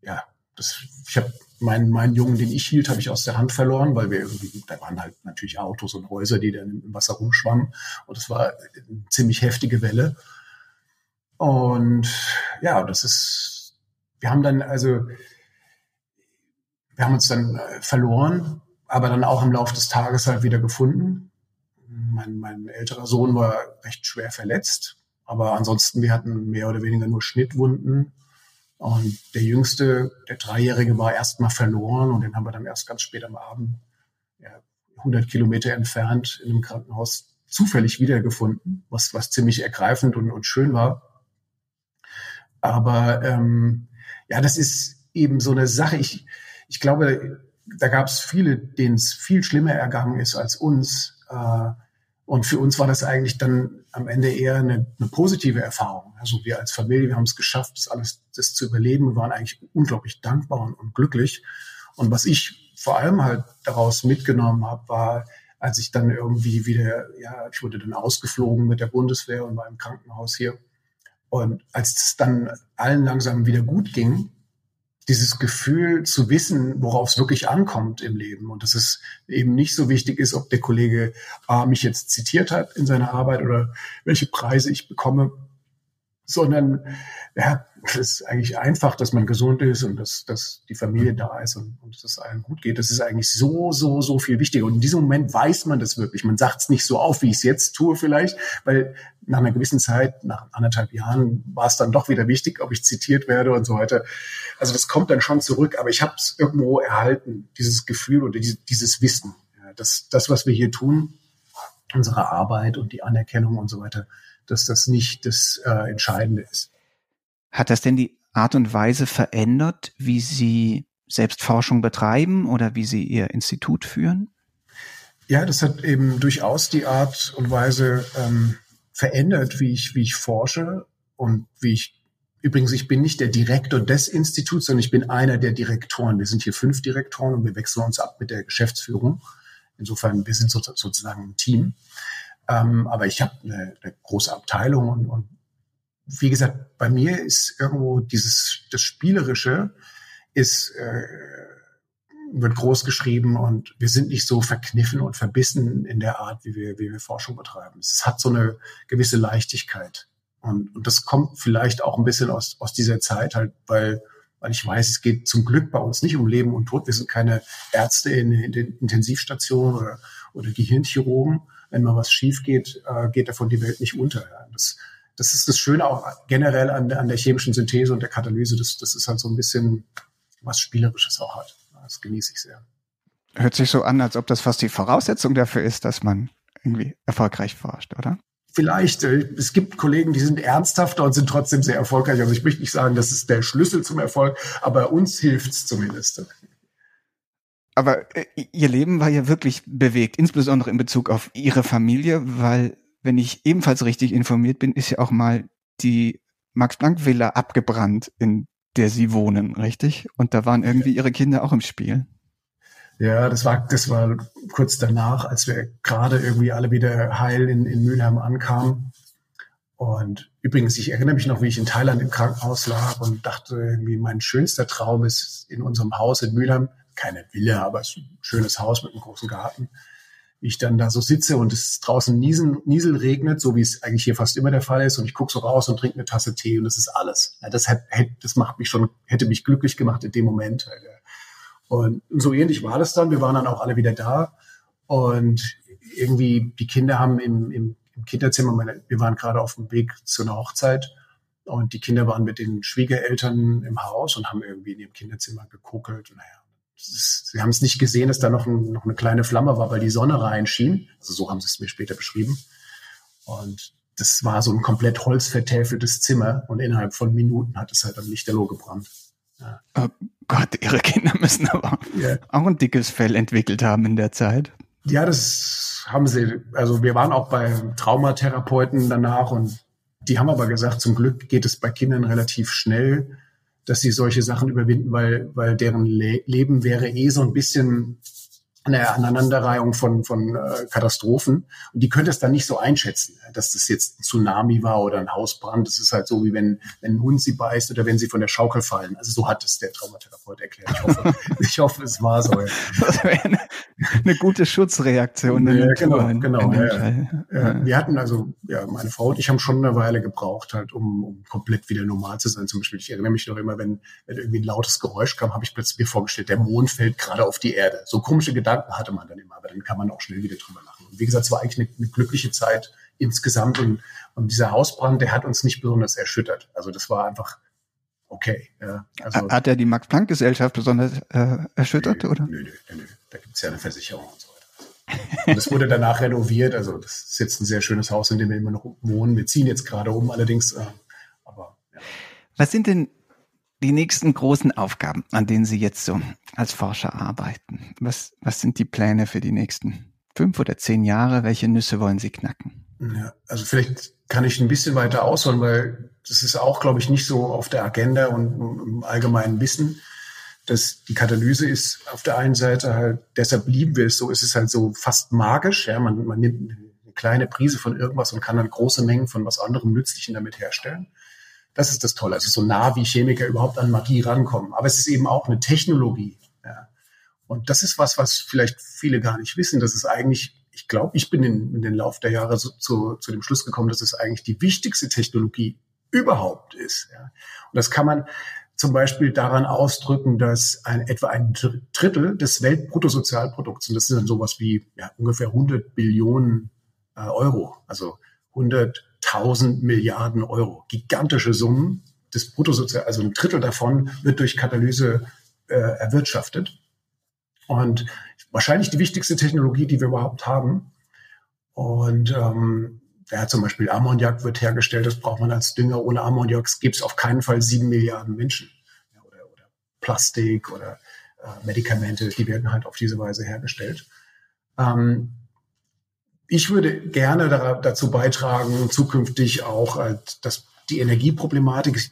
ja, das, ich habe meinen, meinen Jungen, den ich hielt, habe ich aus der Hand verloren, weil wir irgendwie, da waren halt natürlich Autos und Häuser, die dann im Wasser rumschwammen. Und es war eine ziemlich heftige Welle. Und ja, das ist, wir haben dann, also, wir haben uns dann äh, verloren, aber dann auch im Laufe des Tages halt wieder gefunden. Mein, mein älterer Sohn war recht schwer verletzt, aber ansonsten, wir hatten mehr oder weniger nur Schnittwunden und der Jüngste, der Dreijährige, war erstmal verloren und den haben wir dann erst ganz spät am Abend, ja, 100 Kilometer entfernt, in einem Krankenhaus zufällig wiedergefunden, was, was ziemlich ergreifend und, und schön war. Aber ähm, ja, das ist eben so eine Sache. Ich, ich glaube, da gab es viele, denen es viel schlimmer ergangen ist als uns. Äh, und für uns war das eigentlich dann am Ende eher eine, eine positive Erfahrung. Also wir als Familie, wir haben es geschafft, das alles das zu überleben. Wir waren eigentlich unglaublich dankbar und, und glücklich. Und was ich vor allem halt daraus mitgenommen habe, war, als ich dann irgendwie wieder, ja, ich wurde dann ausgeflogen mit der Bundeswehr und war im Krankenhaus hier. Und als es dann allen langsam wieder gut ging, dieses Gefühl zu wissen, worauf es wirklich ankommt im Leben. Und dass es eben nicht so wichtig ist, ob der Kollege A mich jetzt zitiert hat in seiner Arbeit oder welche Preise ich bekomme, sondern ja, es ist eigentlich einfach, dass man gesund ist und dass, dass die Familie da ist und, und dass es allen gut geht. Das ist eigentlich so, so, so viel wichtiger. Und in diesem Moment weiß man das wirklich. Man sagt es nicht so auf, wie ich es jetzt tue vielleicht, weil nach einer gewissen Zeit, nach anderthalb Jahren, war es dann doch wieder wichtig, ob ich zitiert werde und so weiter. Also das kommt dann schon zurück, aber ich habe es irgendwo erhalten, dieses Gefühl oder dieses Wissen. Ja, dass das, was wir hier tun, unsere Arbeit und die Anerkennung und so weiter, dass das nicht das äh, Entscheidende ist. Hat das denn die Art und Weise verändert, wie Sie selbst Forschung betreiben oder wie Sie Ihr Institut führen? Ja, das hat eben durchaus die Art und Weise ähm, verändert, wie ich, wie ich forsche und wie ich Übrigens, ich bin nicht der Direktor des Instituts, sondern ich bin einer der Direktoren. Wir sind hier fünf Direktoren und wir wechseln uns ab mit der Geschäftsführung. Insofern, wir sind sozusagen ein Team. Ähm, aber ich habe eine, eine, große Abteilung und, und wie gesagt, bei mir ist irgendwo dieses das Spielerische ist äh, wird groß geschrieben und wir sind nicht so verkniffen und verbissen in der Art, wie wir, wie wir Forschung betreiben. Es hat so eine gewisse Leichtigkeit. Und, und das kommt vielleicht auch ein bisschen aus, aus dieser Zeit halt, weil, weil ich weiß, es geht zum Glück bei uns nicht um Leben und Tod. Wir sind keine Ärzte in, in den Intensivstationen oder, oder Gehirnchirurgen. Wenn mal was schief geht, äh, geht davon die Welt nicht unter. Ja. Das, das ist das Schöne auch generell an, an der chemischen Synthese und der Katalyse. Das, das ist halt so ein bisschen was Spielerisches auch hat. Das genieße ich sehr. Hört sich so an, als ob das fast die Voraussetzung dafür ist, dass man irgendwie erfolgreich forscht, oder? Vielleicht. Äh, es gibt Kollegen, die sind ernsthafter und sind trotzdem sehr erfolgreich. Also ich möchte nicht sagen, das ist der Schlüssel zum Erfolg, aber uns hilft es zumindest. Aber äh, Ihr Leben war ja wirklich bewegt, insbesondere in Bezug auf Ihre Familie, weil wenn ich ebenfalls richtig informiert bin, ist ja auch mal die Max-Planck-Villa abgebrannt, in der Sie wohnen, richtig? Und da waren irgendwie Ihre Kinder auch im Spiel. Ja, das war, das war kurz danach, als wir gerade irgendwie alle wieder heil in, in Mülheim ankamen. Und übrigens, ich erinnere mich noch, wie ich in Thailand im Krankenhaus lag und dachte irgendwie, mein schönster Traum ist in unserem Haus in Mülheim, keine Villa, aber es ist ein schönes Haus mit einem großen Garten, ich dann da so sitze und es draußen niesen, Niesel regnet, so wie es eigentlich hier fast immer der Fall ist, und ich gucke so raus und trinke eine Tasse Tee und das ist alles. Ja, das, hat, das macht mich schon, hätte mich glücklich gemacht in dem Moment. Und so ähnlich war das dann. Wir waren dann auch alle wieder da und irgendwie die Kinder haben im, im, im Kinderzimmer, meine, wir waren gerade auf dem Weg zu einer Hochzeit und die Kinder waren mit den Schwiegereltern im Haus und haben irgendwie in ihrem Kinderzimmer gekokelt. Naja, sie haben es nicht gesehen, dass da noch, ein, noch eine kleine Flamme war, weil die Sonne reinschien. Also so haben sie es mir später beschrieben. Und das war so ein komplett holzvertäfeltes Zimmer und innerhalb von Minuten hat es halt am Lichterloh gebrannt. Ja. Oh Gott, ihre Kinder müssen aber yeah. auch ein dickes Fell entwickelt haben in der Zeit. Ja, das haben sie. Also wir waren auch bei Traumatherapeuten danach und die haben aber gesagt, zum Glück geht es bei Kindern relativ schnell dass sie solche Sachen überwinden, weil, weil deren Le Leben wäre eh so ein bisschen eine Aneinanderreihung von, von äh, Katastrophen. Und die könnte es dann nicht so einschätzen, dass das jetzt ein Tsunami war oder ein Hausbrand. Das ist halt so, wie wenn, wenn ein Hund sie beißt oder wenn sie von der Schaukel fallen. Also so hat es der Traumatherapeut erklärt. Ich hoffe, ich hoffe es war so. Das wäre eine, eine gute Schutzreaktion. Ja, genau, in, genau. In ja, ja. Wir hatten also, ja, meine Frau und ich haben schon eine Weile gebraucht, halt, um, um komplett wieder normal zu sein. Zum Beispiel, ich erinnere mich noch immer, wenn, wenn irgendwie ein lautes Geräusch kam, habe ich plötzlich mir vorgestellt, der Mond fällt gerade auf die Erde. So komische Gedanken Gedanken hatte man dann immer, aber dann kann man auch schnell wieder drüber lachen. Und wie gesagt, es war eigentlich eine, eine glückliche Zeit insgesamt und, und dieser Hausbrand, der hat uns nicht besonders erschüttert. Also das war einfach okay. Ja, also, hat er die Max-Planck-Gesellschaft besonders äh, erschüttert, nö, oder? Nö, nö, nö. Da gibt es ja eine Versicherung und so weiter. Und das wurde danach renoviert. Also das ist jetzt ein sehr schönes Haus, in dem wir immer noch wohnen. Wir ziehen jetzt gerade um allerdings. Äh, aber ja. Was sind denn die nächsten großen Aufgaben, an denen Sie jetzt so als Forscher arbeiten? Was, was sind die Pläne für die nächsten fünf oder zehn Jahre? Welche Nüsse wollen Sie knacken? Ja, also vielleicht kann ich ein bisschen weiter ausholen, weil das ist auch, glaube ich, nicht so auf der Agenda und im allgemeinen Wissen. dass die Katalyse ist auf der einen Seite halt, deshalb lieben wir es so, es ist halt so fast magisch. Ja, man, man nimmt eine kleine Prise von irgendwas und kann dann große Mengen von was anderem Nützlichen damit herstellen. Das ist das Tolle. Also so nah wie Chemiker überhaupt an Magie rankommen. Aber es ist eben auch eine Technologie. Ja. Und das ist was, was vielleicht viele gar nicht wissen. Das ist eigentlich, ich glaube, ich bin in, in den Lauf der Jahre so, zu, zu dem Schluss gekommen, dass es eigentlich die wichtigste Technologie überhaupt ist. Ja. Und das kann man zum Beispiel daran ausdrücken, dass ein, etwa ein Drittel des Weltbruttosozialprodukts, und das ist dann sowas wie ja, ungefähr 100 Billionen äh, Euro, also 100 1000 Milliarden Euro. Gigantische Summen des Bruttosozial, also ein Drittel davon wird durch Katalyse äh, erwirtschaftet. Und wahrscheinlich die wichtigste Technologie, die wir überhaupt haben. Und ähm, ja, zum Beispiel Ammoniak wird hergestellt, das braucht man als Dünger. Ohne Ammoniak gibt es auf keinen Fall sieben Milliarden Menschen. Ja, oder, oder Plastik oder äh, Medikamente, die werden halt auf diese Weise hergestellt. Ähm, ich würde gerne dazu beitragen, zukünftig auch, äh, dass die Energieproblematik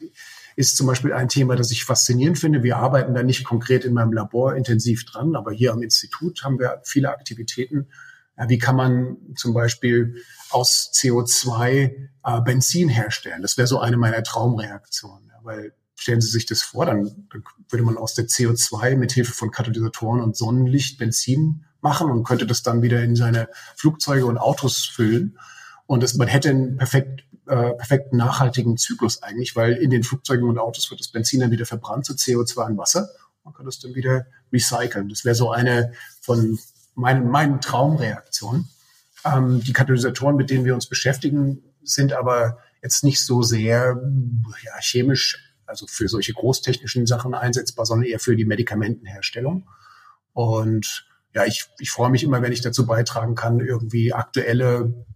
ist zum Beispiel ein Thema, das ich faszinierend finde. Wir arbeiten da nicht konkret in meinem Labor intensiv dran, aber hier am Institut haben wir viele Aktivitäten. Wie kann man zum Beispiel aus CO2 äh, Benzin herstellen? Das wäre so eine meiner Traumreaktionen, weil stellen Sie sich das vor, dann, dann würde man aus der CO2 mit Hilfe von Katalysatoren und Sonnenlicht Benzin machen und könnte das dann wieder in seine Flugzeuge und Autos füllen. Und das, man hätte einen perfekt, äh, perfekten nachhaltigen Zyklus eigentlich, weil in den Flugzeugen und Autos wird das Benzin dann wieder verbrannt zu CO2 und Wasser. Man kann das dann wieder recyceln. Das wäre so eine von meinen, meinen Traumreaktionen. Ähm, die Katalysatoren, mit denen wir uns beschäftigen, sind aber jetzt nicht so sehr ja, chemisch, also für solche großtechnischen Sachen einsetzbar, sondern eher für die Medikamentenherstellung. Und ja, ich, ich freue mich immer, wenn ich dazu beitragen kann, irgendwie aktuelle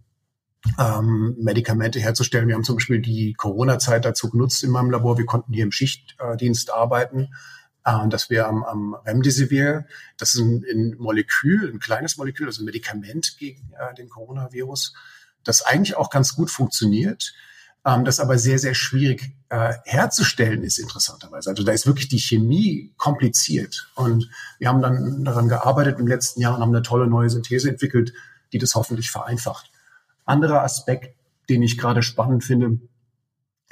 ähm, Medikamente herzustellen. Wir haben zum Beispiel die Corona-Zeit dazu genutzt in meinem Labor. Wir konnten hier im Schichtdienst arbeiten, äh, dass wir am, am Remdesivir, das ist ein, ein Molekül, ein kleines Molekül, also ein Medikament gegen äh, den Coronavirus, das eigentlich auch ganz gut funktioniert ähm, das aber sehr, sehr schwierig äh, herzustellen ist, interessanterweise. Also da ist wirklich die Chemie kompliziert. Und wir haben dann daran gearbeitet im letzten Jahr und haben eine tolle neue Synthese entwickelt, die das hoffentlich vereinfacht. Anderer Aspekt, den ich gerade spannend finde,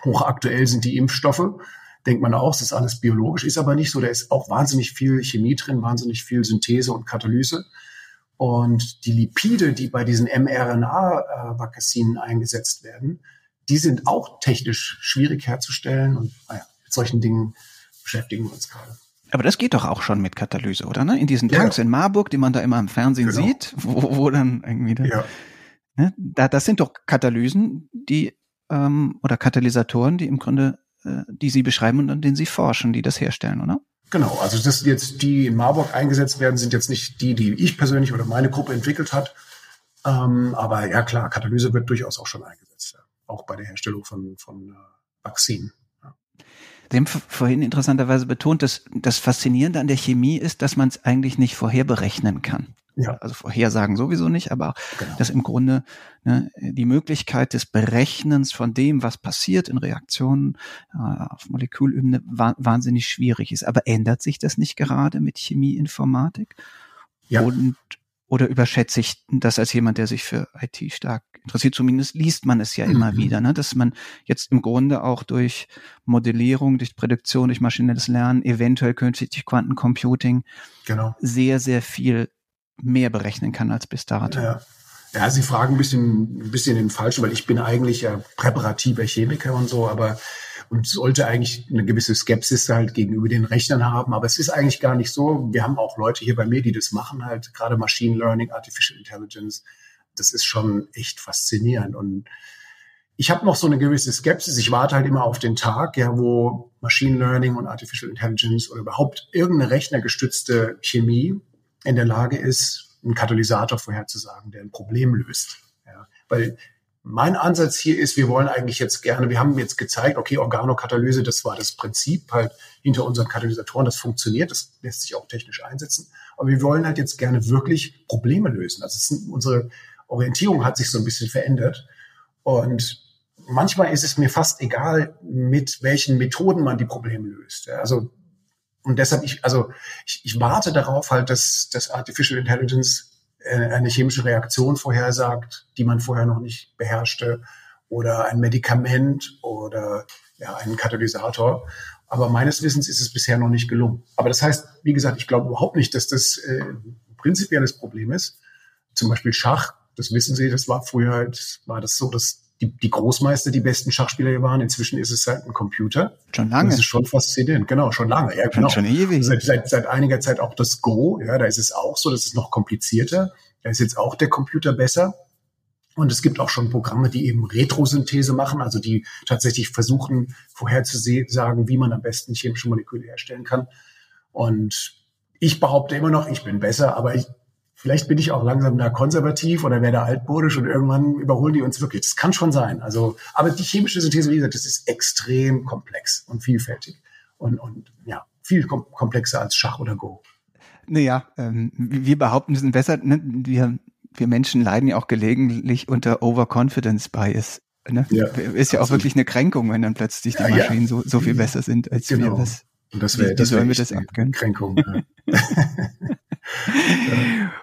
hochaktuell sind die Impfstoffe. Denkt man auch, es ist alles biologisch, ist aber nicht so. Da ist auch wahnsinnig viel Chemie drin, wahnsinnig viel Synthese und Katalyse. Und die Lipide, die bei diesen mRNA-Vakzinen eingesetzt werden, die sind auch technisch schwierig herzustellen. Und naja, mit solchen Dingen beschäftigen wir uns gerade. Aber das geht doch auch schon mit Katalyse, oder? Ne? In diesen Tanks ja. in Marburg, die man da immer im Fernsehen genau. sieht, wo, wo dann irgendwie da, ja. ne? da, das sind doch Katalysen, die ähm, oder Katalysatoren, die im Grunde, äh, die Sie beschreiben und an denen Sie forschen, die das herstellen, oder? Genau, also das jetzt die in Marburg eingesetzt werden, sind jetzt nicht die, die ich persönlich oder meine Gruppe entwickelt hat. Ähm, aber ja klar, Katalyse wird durchaus auch schon eingesetzt, ja. Auch bei der Herstellung von, von äh, Vakzinen. Sie haben vorhin interessanterweise betont, dass das Faszinierende an der Chemie ist, dass man es eigentlich nicht vorher berechnen kann. Ja. Also Vorhersagen sowieso nicht, aber genau. dass im Grunde ne, die Möglichkeit des Berechnens von dem, was passiert in Reaktionen äh, auf Molekülebene wa wahnsinnig schwierig ist. Aber ändert sich das nicht gerade mit Chemieinformatik? Ja. Und, oder überschätze ich das als jemand, der sich für IT stark interessiert. Zumindest liest man es ja immer mhm. wieder, ne? dass man jetzt im Grunde auch durch Modellierung, durch Prädiktion, durch maschinelles Lernen, eventuell künstlich Quantencomputing genau. sehr, sehr viel mehr berechnen kann als bis dato. Ja. Ja, Sie fragen ein bisschen, ein bisschen den Falschen, weil ich bin eigentlich ja präparativer Chemiker und so, aber und sollte eigentlich eine gewisse Skepsis halt gegenüber den Rechnern haben. Aber es ist eigentlich gar nicht so. Wir haben auch Leute hier bei mir, die das machen, halt gerade Machine Learning, Artificial Intelligence das ist schon echt faszinierend. Und ich habe noch so eine gewisse Skepsis. Ich warte halt immer auf den Tag, ja, wo Machine Learning und Artificial Intelligence oder überhaupt irgendeine rechnergestützte Chemie in der Lage ist, einen Katalysator vorherzusagen, der ein Problem löst. Ja, weil mein Ansatz hier ist, wir wollen eigentlich jetzt gerne, wir haben jetzt gezeigt, okay, Organokatalyse, das war das Prinzip halt hinter unseren Katalysatoren, das funktioniert, das lässt sich auch technisch einsetzen. Aber wir wollen halt jetzt gerne wirklich Probleme lösen. Also sind unsere Orientierung hat sich so ein bisschen verändert. Und manchmal ist es mir fast egal, mit welchen Methoden man die Probleme löst. Also, und deshalb, ich, also, ich, ich warte darauf halt, dass, dass Artificial Intelligence eine chemische Reaktion vorhersagt, die man vorher noch nicht beherrschte, oder ein Medikament oder ja, einen Katalysator. Aber meines Wissens ist es bisher noch nicht gelungen. Aber das heißt, wie gesagt, ich glaube überhaupt nicht, dass das äh, ein prinzipielles Problem ist. Zum Beispiel Schach das wissen Sie, das war früher halt, war das so, dass die, die Großmeister die besten Schachspieler hier waren. Inzwischen ist es halt ein Computer. Schon lange. Das ist schon faszinierend. Genau, schon lange. Ja, genau. Schon, schon ewig. Seit, seit, seit einiger Zeit auch das Go. Ja, da ist es auch so. Das ist noch komplizierter. Da ist jetzt auch der Computer besser. Und es gibt auch schon Programme, die eben Retrosynthese machen, also die tatsächlich versuchen, vorherzusagen, wie man am besten chemische Moleküle herstellen kann. Und ich behaupte immer noch, ich bin besser, aber ich, vielleicht bin ich auch langsam da konservativ oder werde altmodisch und irgendwann überholen die uns wirklich. Das kann schon sein. Also, aber die chemische Synthese, wie gesagt, das ist extrem komplex und vielfältig und, und ja, viel kom komplexer als Schach oder Go. Naja, ähm, wir behaupten, wir sind besser. Ne? Wir, wir Menschen leiden ja auch gelegentlich unter Overconfidence Bias. Ne? Ja, ist ja auch wirklich eine Kränkung, wenn dann plötzlich die ja, Maschinen ja. So, so viel besser sind als genau. wir. Das, und das wäre das wär wir das abgönnen? Kränkung. Ja.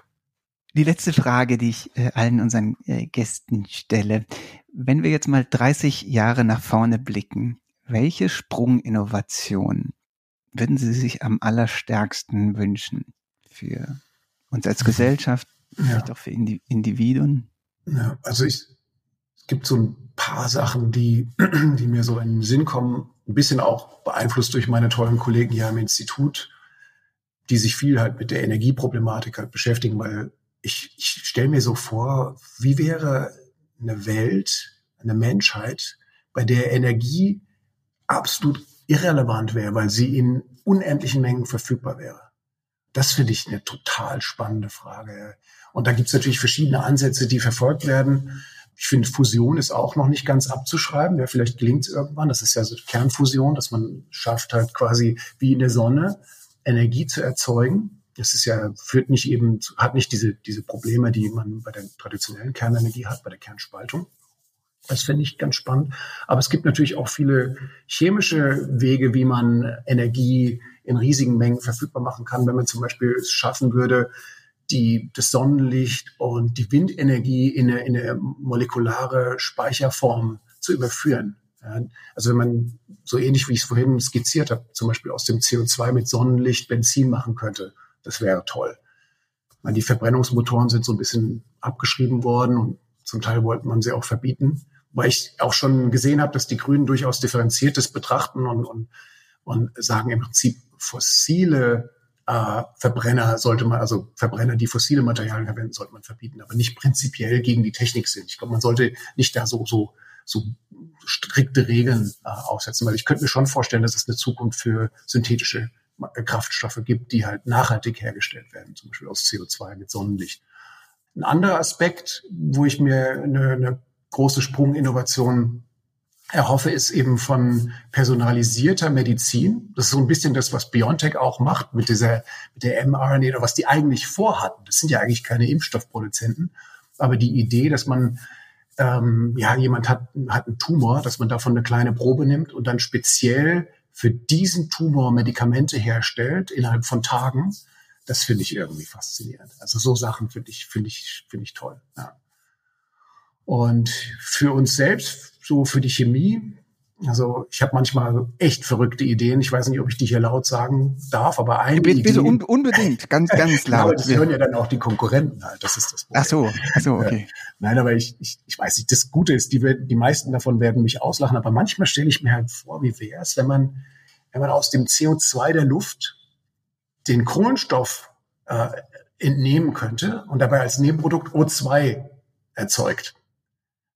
Die letzte Frage, die ich äh, allen unseren äh, Gästen stelle. Wenn wir jetzt mal 30 Jahre nach vorne blicken, welche Sprunginnovation würden Sie sich am allerstärksten wünschen für uns als Gesellschaft, ja. vielleicht auch für Indi Individuen? Ja, also ich, es gibt so ein paar Sachen, die, die mir so in den Sinn kommen, ein bisschen auch beeinflusst durch meine tollen Kollegen hier am Institut, die sich viel halt mit der Energieproblematik halt beschäftigen, weil ich, ich stelle mir so vor, wie wäre eine Welt, eine Menschheit, bei der Energie absolut irrelevant wäre, weil sie in unendlichen Mengen verfügbar wäre. Das finde ich eine total spannende Frage. Und da gibt es natürlich verschiedene Ansätze, die verfolgt werden. Ich finde, Fusion ist auch noch nicht ganz abzuschreiben. Ja, vielleicht gelingt es irgendwann. Das ist ja so Kernfusion, dass man schafft halt quasi wie in der Sonne Energie zu erzeugen das ist ja, führt nicht eben, hat nicht diese, diese Probleme, die man bei der traditionellen Kernenergie hat, bei der Kernspaltung. Das finde ich ganz spannend. Aber es gibt natürlich auch viele chemische Wege, wie man Energie in riesigen Mengen verfügbar machen kann. Wenn man zum Beispiel es schaffen würde, die, das Sonnenlicht und die Windenergie in eine, in eine molekulare Speicherform zu überführen. Also wenn man so ähnlich wie ich es vorhin skizziert habe, zum Beispiel aus dem CO2 mit Sonnenlicht Benzin machen könnte, das wäre toll. Die Verbrennungsmotoren sind so ein bisschen abgeschrieben worden und zum Teil wollte man sie auch verbieten, weil ich auch schon gesehen habe, dass die Grünen durchaus differenziertes betrachten und, und, und sagen im Prinzip fossile äh, Verbrenner sollte man, also Verbrenner, die fossile Materialien verwenden, sollte man verbieten, aber nicht prinzipiell gegen die Technik sind. Ich glaube, man sollte nicht da so, so, so strikte Regeln äh, aufsetzen, weil ich könnte mir schon vorstellen, dass es eine Zukunft für synthetische Kraftstoffe gibt, die halt nachhaltig hergestellt werden, zum Beispiel aus CO2 mit Sonnenlicht. Ein anderer Aspekt, wo ich mir eine, eine große Sprunginnovation erhoffe, ist eben von personalisierter Medizin. Das ist so ein bisschen das, was BioNTech auch macht mit dieser, mit der mRNA oder was die eigentlich vorhatten. Das sind ja eigentlich keine Impfstoffproduzenten. Aber die Idee, dass man, ähm, ja, jemand hat, hat einen Tumor, dass man davon eine kleine Probe nimmt und dann speziell für diesen Tumor Medikamente herstellt innerhalb von Tagen, das finde ich irgendwie faszinierend. Also so Sachen finde ich, finde ich, finde ich toll. Ja. Und für uns selbst, so für die Chemie, also ich habe manchmal echt verrückte Ideen. Ich weiß nicht, ob ich die hier laut sagen darf, aber eine bitte, bitte unbedingt, ganz, ganz laut. aber das hören ja dann auch die Konkurrenten halt. Das ist das Problem. Ach so, ach so, okay. Nein, aber ich, ich, ich weiß nicht. Das Gute ist, die, die meisten davon werden mich auslachen. Aber manchmal stelle ich mir halt vor, wie wäre es, wenn man, wenn man aus dem CO2 der Luft den Kohlenstoff äh, entnehmen könnte und dabei als Nebenprodukt O2 erzeugt.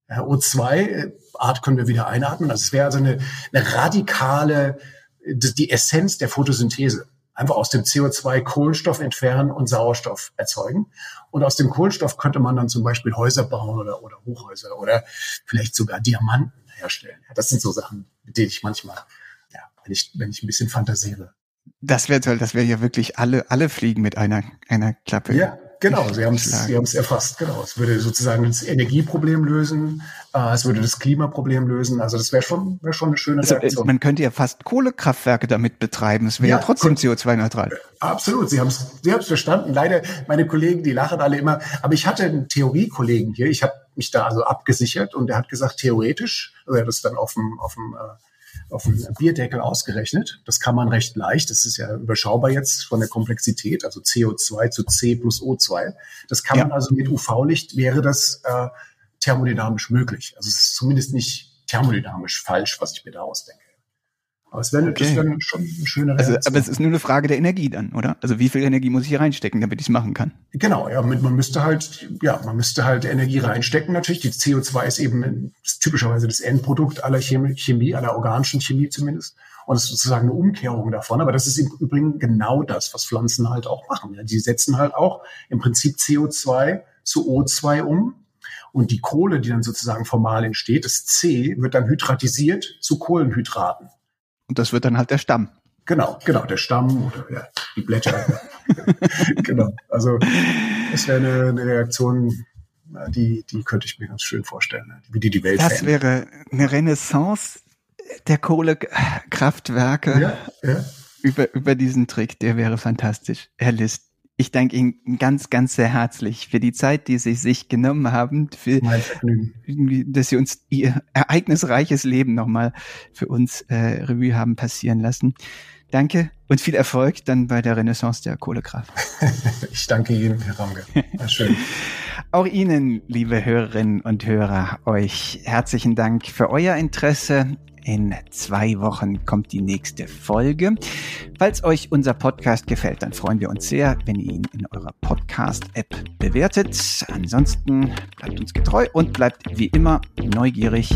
Ja, O2-Art können wir wieder einatmen. Also es wäre also eine, eine radikale, die Essenz der Photosynthese. Einfach aus dem CO2 Kohlenstoff entfernen und Sauerstoff erzeugen. Und aus dem Kohlenstoff könnte man dann zum Beispiel Häuser bauen oder, oder Hochhäuser oder vielleicht sogar Diamanten herstellen. Das sind so Sachen, mit denen ich manchmal, ja, wenn ich, wenn ich ein bisschen fantasiere. Das wäre toll, das wäre ja wirklich alle, alle fliegen mit einer, einer Klappe. Ja, Genau, Sie haben es Sie haben es erfasst. Genau, es würde sozusagen das Energieproblem lösen, äh, es würde das Klimaproblem lösen. Also das wäre schon wäre schon eine schöne also, Reaktion. Man könnte ja fast Kohlekraftwerke damit betreiben. Es wäre ja, ja, trotzdem CO2-neutral. Äh, absolut, Sie haben es Sie haben es verstanden. Leider meine Kollegen, die lachen alle immer. Aber ich hatte einen Theoriekollegen hier. Ich habe mich da also abgesichert und der hat gesagt, theoretisch, also er hat das dann auf dem auf dem äh, auf einen Bierdeckel ausgerechnet. Das kann man recht leicht. Das ist ja überschaubar jetzt von der Komplexität, also CO2 zu C plus O2. Das kann ja. man also mit UV-Licht wäre das äh, thermodynamisch möglich. Also es ist zumindest nicht thermodynamisch falsch, was ich mir da ausdenke. Aber es wäre okay. dann schon eine schöne Also, aber es ist nur eine Frage der Energie dann, oder? Also wie viel Energie muss ich hier reinstecken, damit ich es machen kann? Genau, ja, man müsste halt, ja, man müsste halt Energie reinstecken natürlich. Die CO2 ist eben ist typischerweise das Endprodukt aller Chemie, aller organischen Chemie zumindest. Und es ist sozusagen eine Umkehrung davon. Aber das ist im Übrigen genau das, was Pflanzen halt auch machen. Ja. Die setzen halt auch im Prinzip CO2 zu O2 um. Und die Kohle, die dann sozusagen formal entsteht, das C, wird dann hydratisiert zu Kohlenhydraten. Und das wird dann halt der Stamm. Genau, genau, der Stamm oder ja, die Blätter. genau. Also es wäre eine, eine Reaktion, die, die könnte ich mir ganz schön vorstellen, wie die die Welt Das verändert. wäre eine Renaissance der Kohlekraftwerke ja, ja. Über, über diesen Trick, der wäre fantastisch. Herr List, ich danke Ihnen ganz, ganz sehr herzlich für die Zeit, die Sie sich genommen haben, für, dass Sie uns Ihr ereignisreiches Leben nochmal für uns äh, Revue haben passieren lassen. Danke und viel Erfolg dann bei der Renaissance der Kohlekraft. ich danke Ihnen, Herr Ramge. Schön. Auch Ihnen, liebe Hörerinnen und Hörer, euch herzlichen Dank für euer Interesse in zwei Wochen kommt die nächste Folge. Falls euch unser Podcast gefällt, dann freuen wir uns sehr, wenn ihr ihn in eurer Podcast-App bewertet. Ansonsten bleibt uns getreu und bleibt wie immer neugierig.